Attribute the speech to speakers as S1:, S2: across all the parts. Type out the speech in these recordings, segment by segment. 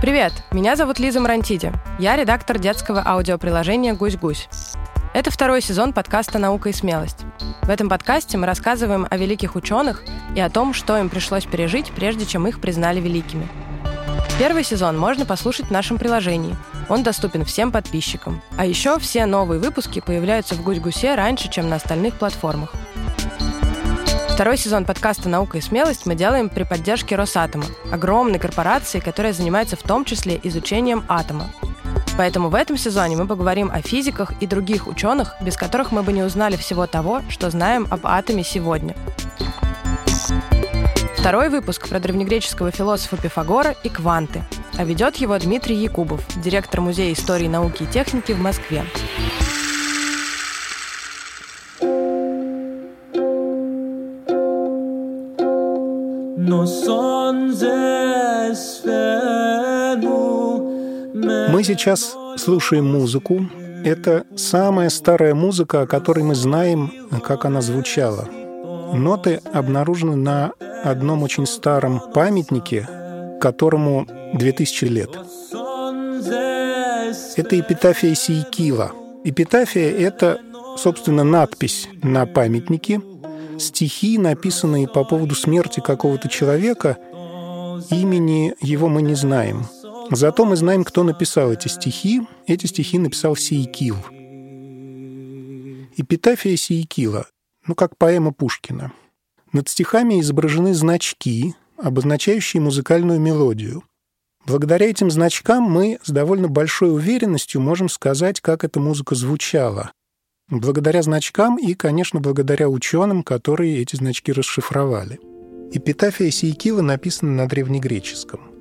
S1: Привет, меня зовут Лиза Марантиди. Я редактор детского аудиоприложения «Гусь-гусь». Это второй сезон подкаста «Наука и смелость». В этом подкасте мы рассказываем о великих ученых и о том, что им пришлось пережить, прежде чем их признали великими. Первый сезон можно послушать в нашем приложении. Он доступен всем подписчикам. А еще все новые выпуски появляются в «Гусь-гусе» раньше, чем на остальных платформах. Второй сезон подкаста «Наука и смелость» мы делаем при поддержке Росатома, огромной корпорации, которая занимается в том числе изучением атома. Поэтому в этом сезоне мы поговорим о физиках и других ученых, без которых мы бы не узнали всего того, что знаем об атоме сегодня. Второй выпуск про древнегреческого философа Пифагора и кванты. А ведет его Дмитрий Якубов, директор Музея истории, науки и техники в Москве.
S2: Сейчас слушаем музыку. Это самая старая музыка, о которой мы знаем, как она звучала. Ноты обнаружены на одном очень старом памятнике, которому 2000 лет. Это эпитафия Сейкила. Эпитафия — это, собственно, надпись на памятнике, стихи, написанные по поводу смерти какого-то человека, имени его мы не знаем. Зато мы знаем, кто написал эти стихи. Эти стихи написал Сейкил. Эпитафия Сейкила, ну, как поэма Пушкина. Над стихами изображены значки, обозначающие музыкальную мелодию. Благодаря этим значкам мы с довольно большой уверенностью можем сказать, как эта музыка звучала. Благодаря значкам и, конечно, благодаря ученым, которые эти значки расшифровали. Эпитафия Сейкила написана на древнегреческом.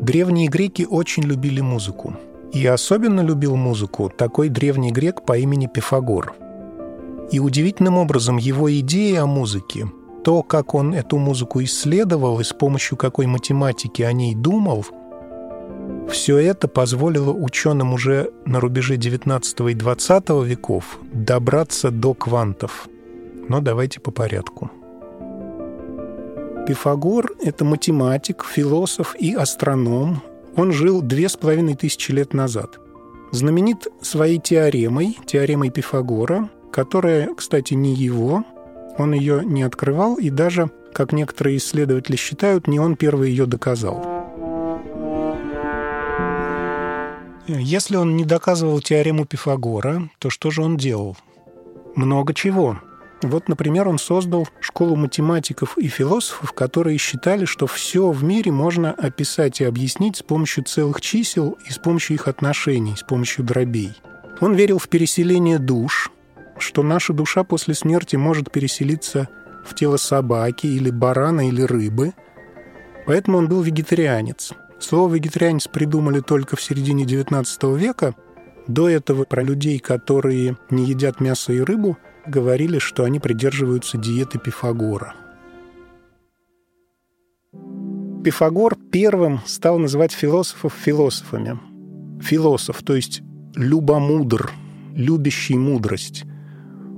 S2: Древние греки очень любили музыку. И особенно любил музыку такой древний грек по имени Пифагор. И удивительным образом его идеи о музыке, то, как он эту музыку исследовал и с помощью какой математики о ней думал – все это позволило ученым уже на рубеже 19 и 20 веков добраться до квантов. Но давайте по порядку. Пифагор — это математик, философ и астроном. Он жил две с половиной тысячи лет назад. Знаменит своей теоремой, теоремой Пифагора, которая, кстати, не его, он ее не открывал, и даже, как некоторые исследователи считают, не он первый ее доказал. Если он не доказывал теорему Пифагора, то что же он делал? Много чего. Вот, например, он создал школу математиков и философов, которые считали, что все в мире можно описать и объяснить с помощью целых чисел и с помощью их отношений, с помощью дробей. Он верил в переселение душ, что наша душа после смерти может переселиться в тело собаки или барана или рыбы. Поэтому он был вегетарианец – Слово «вегетарианец» придумали только в середине XIX века. До этого про людей, которые не едят мясо и рыбу, говорили, что они придерживаются диеты Пифагора. Пифагор первым стал называть философов философами. Философ, то есть любомудр, любящий мудрость.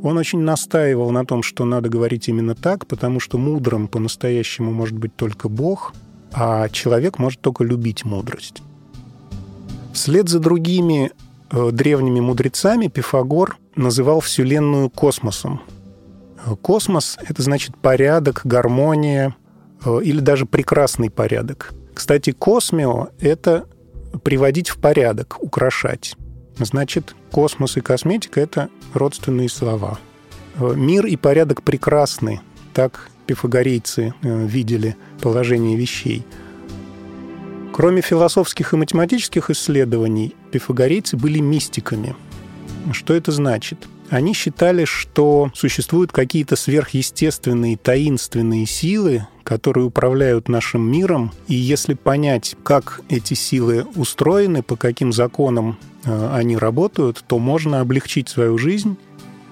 S2: Он очень настаивал на том, что надо говорить именно так, потому что мудрым по-настоящему может быть только Бог – а человек может только любить мудрость. Вслед за другими э, древними мудрецами Пифагор называл Вселенную космосом. Э, космос — это значит порядок, гармония э, или даже прекрасный порядок. Кстати, космио — это приводить в порядок, украшать. Значит, космос и косметика — это родственные слова. Мир и порядок прекрасны. Так пифагорейцы э, видели положение вещей. Кроме философских и математических исследований, пифагорейцы были мистиками. Что это значит? Они считали, что существуют какие-то сверхъестественные, таинственные силы, которые управляют нашим миром, и если понять, как эти силы устроены, по каким законам э, они работают, то можно облегчить свою жизнь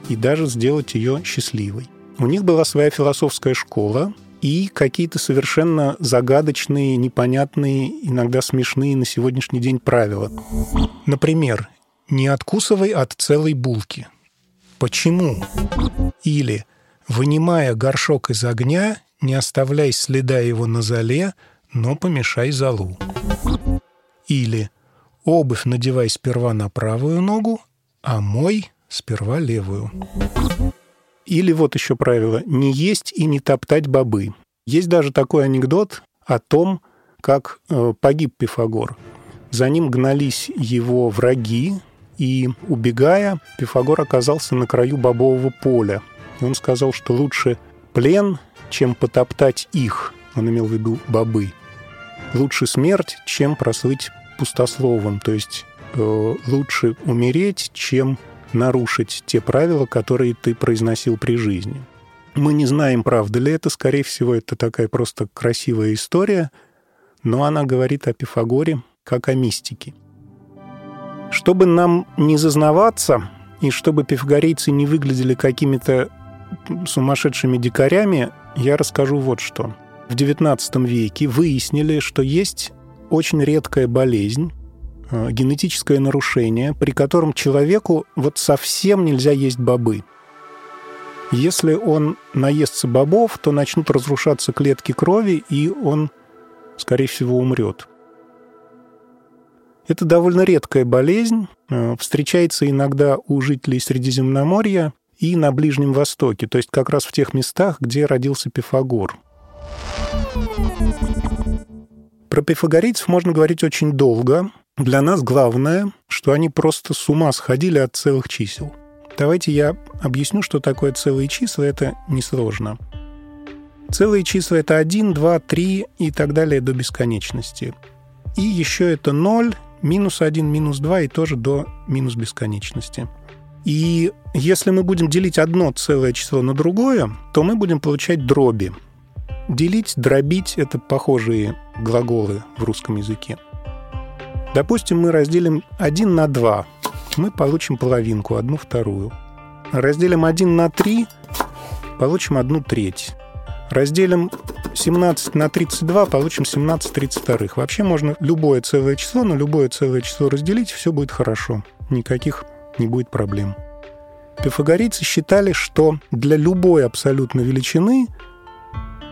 S2: и даже сделать ее счастливой. У них была своя философская школа и какие-то совершенно загадочные, непонятные, иногда смешные на сегодняшний день правила. Например, не откусывай от целой булки. Почему? Или, вынимая горшок из огня, не оставляй следа его на золе, но помешай золу. Или обувь надевай сперва на правую ногу, а мой сперва левую. Или вот еще правило «не есть и не топтать бобы». Есть даже такой анекдот о том, как э, погиб Пифагор. За ним гнались его враги, и, убегая, Пифагор оказался на краю бобового поля. И он сказал, что лучше плен, чем потоптать их. Он имел в виду бобы. Лучше смерть, чем прослыть пустословом. То есть э, лучше умереть, чем нарушить те правила, которые ты произносил при жизни. Мы не знаем, правда ли это. Скорее всего, это такая просто красивая история, но она говорит о Пифагоре как о мистике. Чтобы нам не зазнаваться, и чтобы пифагорейцы не выглядели какими-то сумасшедшими дикарями, я расскажу вот что. В XIX веке выяснили, что есть очень редкая болезнь, э, генетическое нарушение, при котором человеку вот совсем нельзя есть бобы. Если он наестся бобов, то начнут разрушаться клетки крови, и он, скорее всего, умрет. Это довольно редкая болезнь, э, встречается иногда у жителей Средиземноморья и на Ближнем Востоке, то есть как раз в тех местах, где родился Пифагор. Про пифагорейцев можно говорить очень долго. Для нас главное, что они просто с ума сходили от целых чисел. Давайте я объясню, что такое целые числа. Это несложно. Целые числа — это 1, 2, 3 и так далее до бесконечности. И еще это 0 минус 1, минус 2 и тоже до минус бесконечности. И если мы будем делить одно целое число на другое, то мы будем получать дроби. Делить, дробить — это похожие глаголы в русском языке. Допустим, мы разделим 1 на 2. Мы получим половинку, одну вторую. Разделим 1 на 3, получим одну треть. Разделим 17 на 32, получим 17 32. Вообще можно любое целое число на любое целое число разделить, все будет хорошо. Никаких не будет проблем. Пифагорейцы считали, что для любой абсолютно величины,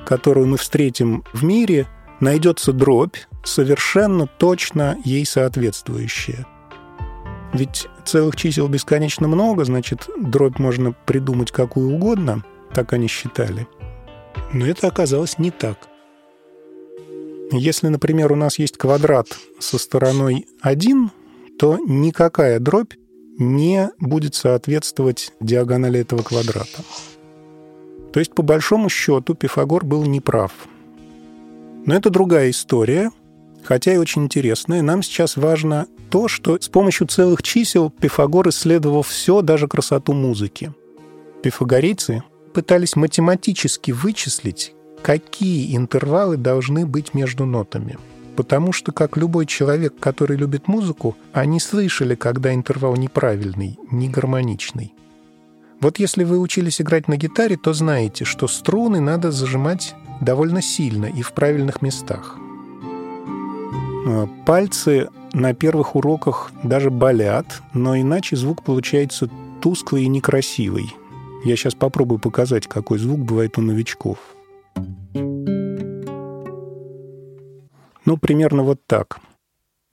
S2: которую мы встретим в мире, найдется дробь, совершенно точно ей соответствующая. Ведь целых чисел бесконечно много, значит, дробь можно придумать какую угодно, так они считали – но это оказалось не так. Если, например, у нас есть квадрат со стороной 1, то никакая дробь не будет соответствовать диагонали этого квадрата. То есть, по большому счету, Пифагор был неправ. Но это другая история, хотя и очень интересная. Нам сейчас важно то, что с помощью целых чисел Пифагор исследовал все, даже красоту музыки. Пифагорейцы пытались математически вычислить, какие интервалы должны быть между нотами. Потому что, как любой человек, который любит музыку, они слышали, когда интервал неправильный, не гармоничный. Вот если вы учились играть на гитаре, то знаете, что струны надо зажимать довольно сильно и в правильных местах. А, пальцы на первых уроках даже болят, но иначе звук получается тусклый и некрасивый. Я сейчас попробую показать, какой звук бывает у новичков. Ну, примерно вот так.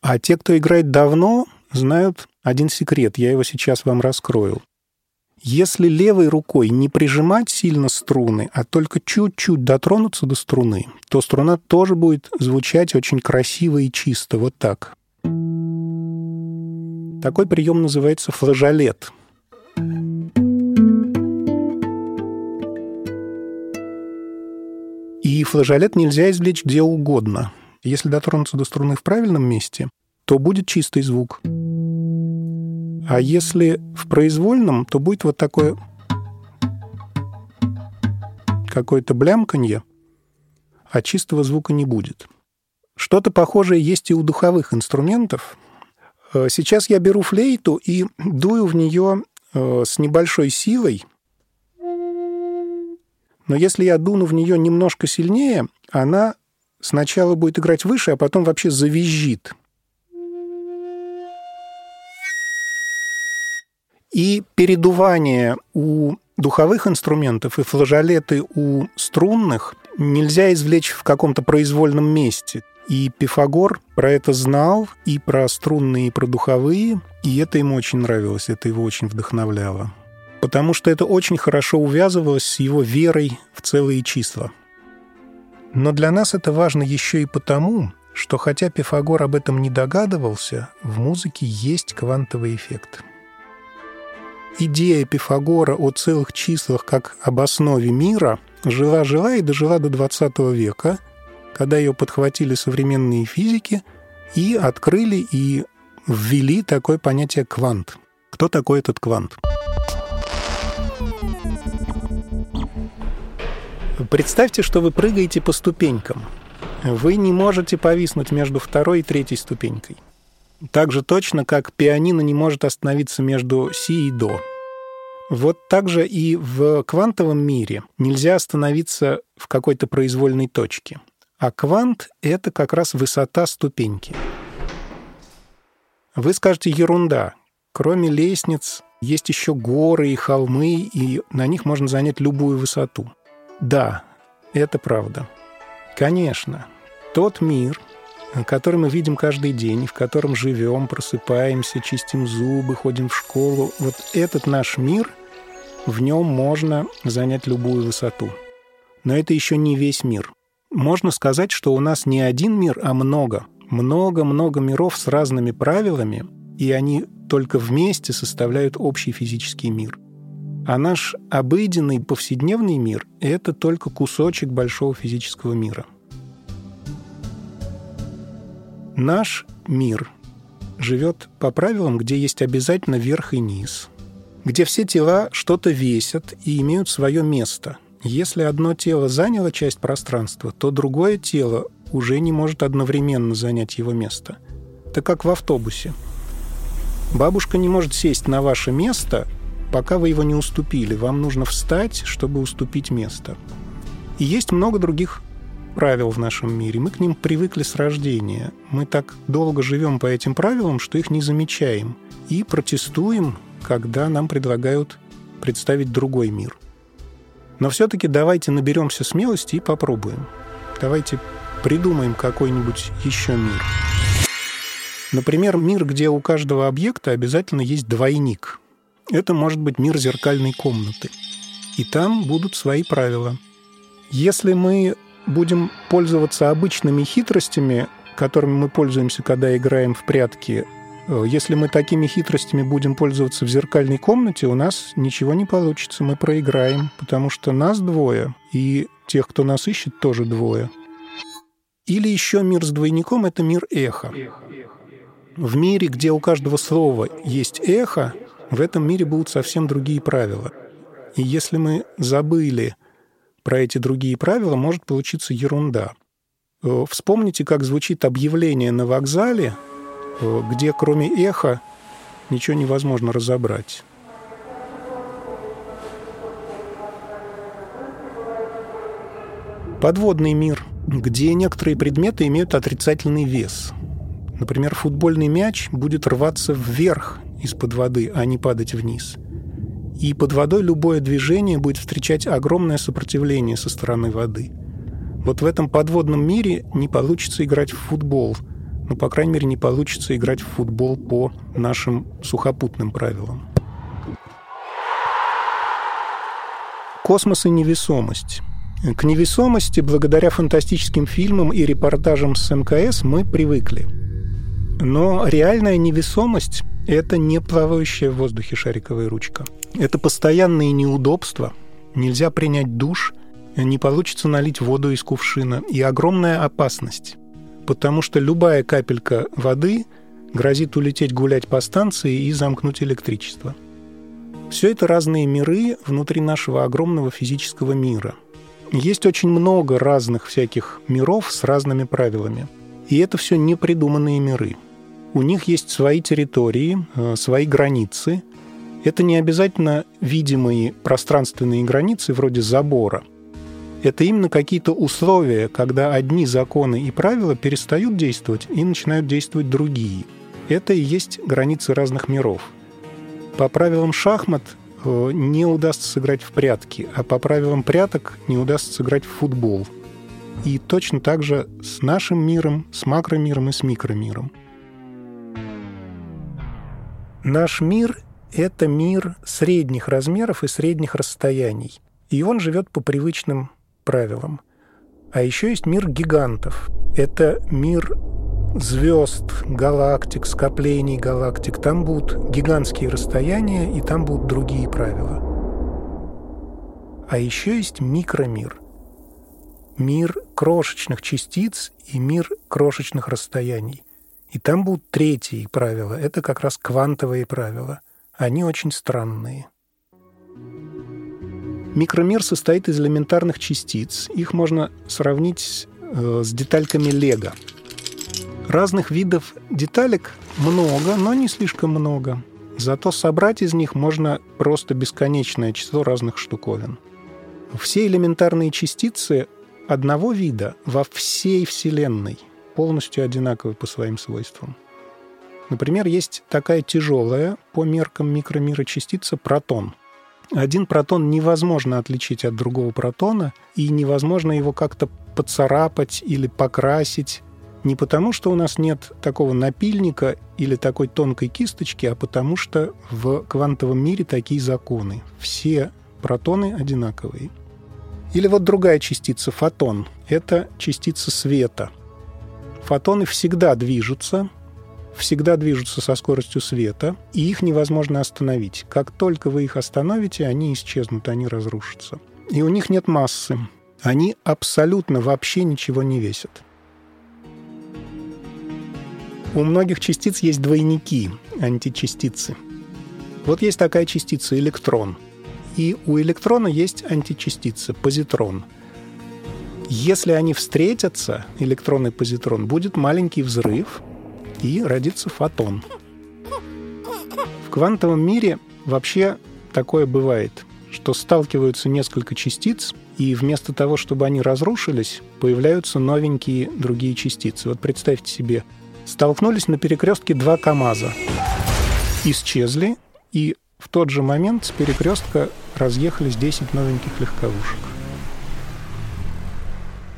S2: А те, кто играет давно, знают один секрет. Я его сейчас вам раскрою. Если левой рукой не прижимать сильно струны, а только чуть-чуть дотронуться до струны, то струна тоже будет звучать очень красиво и чисто, вот так. Такой прием называется флажолет. И флажолет нельзя извлечь где угодно. Если дотронуться до струны в правильном месте, то будет чистый звук. А если в произвольном, то будет вот такое какое-то блямканье, а чистого звука не будет. Что-то похожее есть и у духовых инструментов. Э, сейчас я беру флейту и дую в нее э, с небольшой силой, но если я дуну в нее немножко сильнее, она сначала будет играть выше, а потом вообще завизжит. И передувание у духовых инструментов и флажолеты у струнных нельзя извлечь в каком-то произвольном месте. И Пифагор про это знал, и про струнные, и про духовые, и это ему очень нравилось, это его очень вдохновляло. Потому что это очень хорошо увязывалось с его верой в целые числа. Но для нас это важно еще и потому, что хотя Пифагор об этом не догадывался, в музыке есть квантовый эффект. Идея Пифагора о целых числах как об основе мира жила-жила и дожила до XX века – когда ее подхватили современные физики и открыли и ввели такое понятие квант. Кто такой этот квант? Представьте, что вы прыгаете по ступенькам. Вы не можете повиснуть между второй и третьей ступенькой. Так же точно, как пианино не может остановиться между си и до. Вот так же и в квантовом мире нельзя остановиться в какой-то произвольной точке. А квант — это как раз высота ступеньки. Вы скажете «ерунда». Кроме лестниц есть еще горы и холмы, и на них можно занять любую высоту. Да, это правда. Конечно, тот мир, который мы видим каждый день, в котором живем, просыпаемся, чистим зубы, ходим в школу, вот этот наш мир, в нем можно занять любую высоту. Но это еще не весь мир можно сказать, что у нас не один мир, а много. Много-много миров с разными правилами, и они только вместе составляют общий физический мир. А наш обыденный повседневный мир — это только кусочек большого физического мира. Наш мир живет по правилам, где есть обязательно верх и низ, где все тела что-то весят и имеют свое место, если одно тело заняло часть пространства, то другое тело уже не может одновременно занять его место. Это как в автобусе. Бабушка не может сесть на ваше место, пока вы его не уступили. Вам нужно встать, чтобы уступить место. И есть много других правил в нашем мире. Мы к ним привыкли с рождения. Мы так долго живем по этим правилам, что их не замечаем. И протестуем, когда нам предлагают представить другой мир. Но все-таки давайте наберемся смелости и попробуем. Давайте придумаем какой-нибудь еще мир. Например, мир, где у каждого объекта обязательно есть двойник. Это может быть мир зеркальной комнаты. И там будут свои правила. Если мы будем пользоваться обычными хитростями, которыми мы пользуемся, когда играем в прятки, Э, если мы такими хитростями будем пользоваться в зеркальной комнате, у нас ничего не получится, мы проиграем, потому что нас двое, и тех, кто нас ищет, тоже двое. Или еще мир с двойником — это мир эхо. В мире, где у каждого слова есть эхо, в этом мире будут совсем другие правила. И если мы забыли про эти другие правила, может получиться ерунда. Э, вспомните, как звучит объявление на вокзале — Э, где кроме эха ничего невозможно разобрать. Подводный мир, где некоторые предметы имеют отрицательный вес. Например, футбольный мяч будет рваться вверх из-под воды, а не падать вниз. И под водой любое движение будет встречать огромное сопротивление со стороны воды. Вот в этом подводном мире не получится играть в футбол – ну, по крайней мере, не получится играть в футбол по нашим сухопутным правилам. Космос и невесомость. К невесомости, благодаря фантастическим фильмам и репортажам с МКС, мы привыкли. Но реальная невесомость – это не плавающая в воздухе шариковая ручка. Это постоянные неудобства. Нельзя принять душ, не получится налить воду из кувшина. И огромная опасность потому что любая капелька воды грозит улететь гулять по станции и замкнуть электричество. Все это разные миры внутри нашего огромного физического мира. Есть очень много разных всяких миров с разными правилами. И это все непридуманные миры. У них есть свои территории, э, свои границы. Это не обязательно видимые пространственные границы вроде забора – это именно какие-то условия, когда одни законы и правила перестают действовать и начинают действовать другие. Это и есть границы разных миров. По правилам шахмат э, не удастся сыграть в прятки, а по правилам пряток не удастся сыграть в футбол. И точно так же с нашим миром, с макромиром и с микромиром. Наш мир — это мир средних размеров и средних расстояний. И он живет по привычным правилам. А еще есть мир гигантов. Это мир звезд, галактик, скоплений галактик. Там будут гигантские расстояния, и там будут другие правила. А еще есть микромир. Мир крошечных частиц и мир крошечных расстояний. И там будут третьи правила. Это как раз квантовые правила. Они очень странные. Микромир состоит из элементарных частиц. Их можно сравнить э, с детальками Лего. Разных видов деталек много, но не слишком много. Зато собрать из них можно просто бесконечное число разных штуковин. Все элементарные частицы одного вида во всей Вселенной полностью одинаковы по своим свойствам. Например, есть такая тяжелая по меркам микромира частица протон. Один протон невозможно отличить от другого протона, и невозможно его как-то поцарапать или покрасить не потому, что у нас нет такого напильника или такой тонкой кисточки, а потому что в квантовом мире такие законы. Все протоны одинаковые. Или вот другая частица, фотон. Это частица света. Фотоны всегда движутся, всегда движутся со скоростью света, и их невозможно остановить. Как только вы их остановите, они исчезнут, они разрушатся. И у них нет массы. Они абсолютно вообще ничего не весят. У многих частиц есть двойники, античастицы. Вот есть такая частица электрон. И у электрона есть античастица, позитрон. Если они встретятся, электрон и позитрон, будет маленький взрыв, и родится фотон. В квантовом мире вообще такое бывает, что сталкиваются несколько частиц, и вместо того, чтобы они разрушились, появляются новенькие другие частицы. Вот представьте себе Столкнулись на перекрестке два КАМАЗа. Исчезли, и в тот же момент с перекрестка разъехались 10 новеньких легковушек.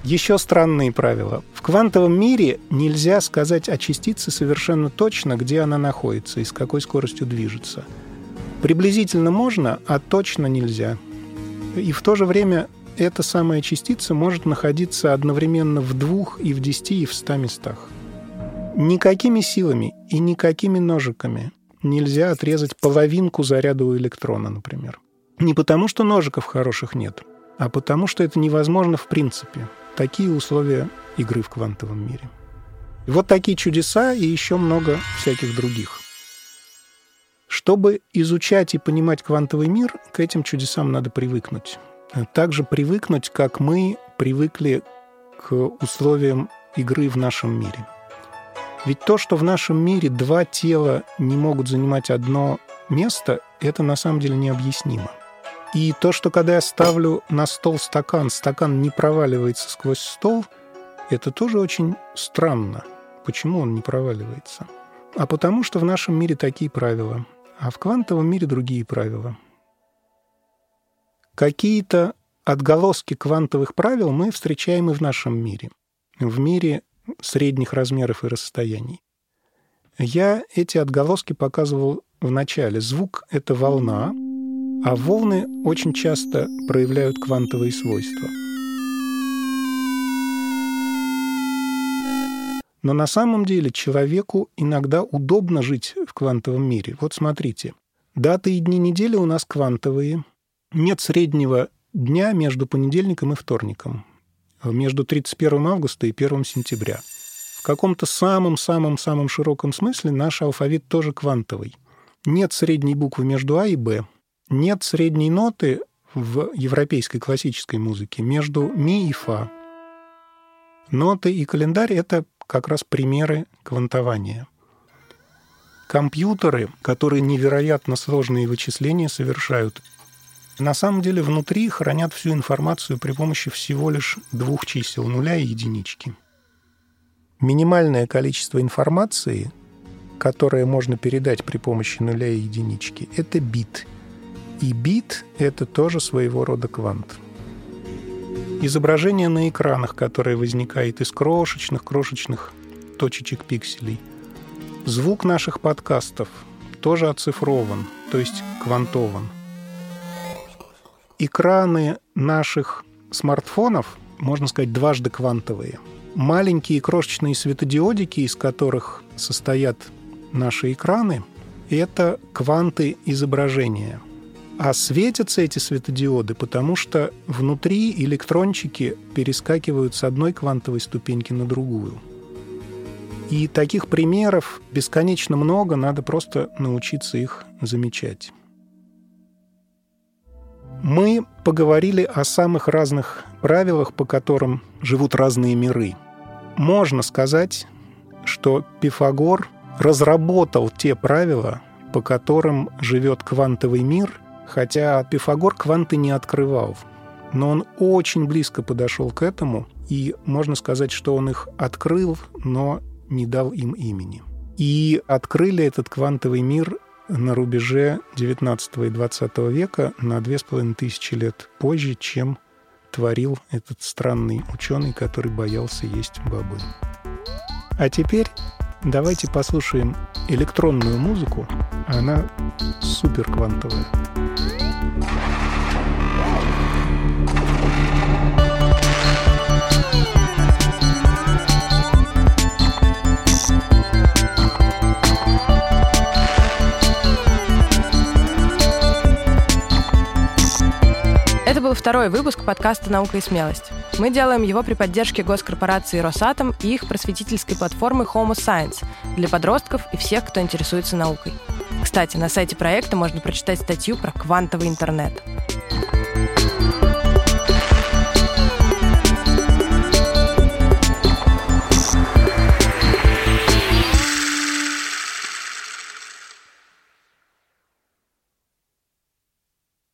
S2: Еще странные правила. В квантовом мире нельзя сказать о частице совершенно точно, где она находится и с какой скоростью движется. Приблизительно можно, а точно нельзя. И в то же время эта самая частица может находиться одновременно в двух и в десяти и в ста местах. Никакими силами и никакими ножиками нельзя отрезать половинку заряда у электрона, например. Не потому, что ножиков хороших нет, а потому, что это невозможно в принципе. Такие условия игры в квантовом мире. Вот такие чудеса и еще много всяких других. Чтобы изучать и понимать квантовый мир, к этим чудесам надо привыкнуть. Также привыкнуть, как мы привыкли к условиям игры в нашем мире – ведь то, что в нашем мире два тела не могут занимать одно место, это на самом деле необъяснимо. И то, что когда я ставлю на стол стакан, стакан не проваливается сквозь стол, это тоже очень странно. Почему он не проваливается? А потому что в нашем мире такие правила, а в квантовом мире другие правила. Какие-то отголоски квантовых правил мы встречаем и в нашем мире. В мире средних размеров и расстояний. Я эти отголоски показывал в начале. Звук — это волна, а волны очень часто проявляют квантовые свойства. Но на самом деле человеку иногда удобно жить в квантовом мире. Вот смотрите, даты и дни недели у нас квантовые. Нет среднего дня между понедельником и вторником между 31 августа и 1 сентября. В каком-то самом-самом-самом широком смысле наш алфавит тоже квантовый. Нет средней буквы между А и Б. Нет средней ноты в европейской классической музыке между ми и фа. Ноты и календарь — это как раз примеры квантования. Компьютеры, которые невероятно сложные вычисления совершают, на самом деле внутри хранят всю информацию при помощи всего лишь двух чисел – нуля и единички. Минимальное количество информации, которое можно передать при помощи нуля и единички, – это бит. И бит – это тоже своего рода квант. изображение на экранах, которое возникает из крошечных-крошечных точечек пикселей. Звук наших подкастов тоже оцифрован, то есть квантован. Экраны наших смартфонов, можно сказать, дважды квантовые. Маленькие крошечные светодиодики, из которых состоят наши экраны, это кванты изображения. А светятся эти светодиоды, потому что внутри электрончики перескакивают с одной квантовой ступеньки на другую. И таких примеров бесконечно много, надо просто научиться их замечать. Мы поговорили о самых разных правилах, по которым живут разные миры. Можно сказать, что Пифагор разработал те правила, по которым живет квантовый мир, хотя Пифагор кванты не открывал. Но он очень близко подошел к этому, и можно сказать, что он их открыл, но не дал им имени. И открыли этот квантовый мир на рубеже 19 и 20 века на две с половиной тысячи лет позже, чем творил этот странный ученый, который боялся есть бобы. А теперь давайте послушаем электронную музыку. Она супер квантовая.
S1: Это был второй выпуск подкаста «Наука и смелость». Мы делаем его при поддержке госкорпорации «Росатом» и их просветительской платформы Homo Science для подростков и всех, кто интересуется наукой. Кстати, на сайте проекта можно прочитать статью про квантовый интернет –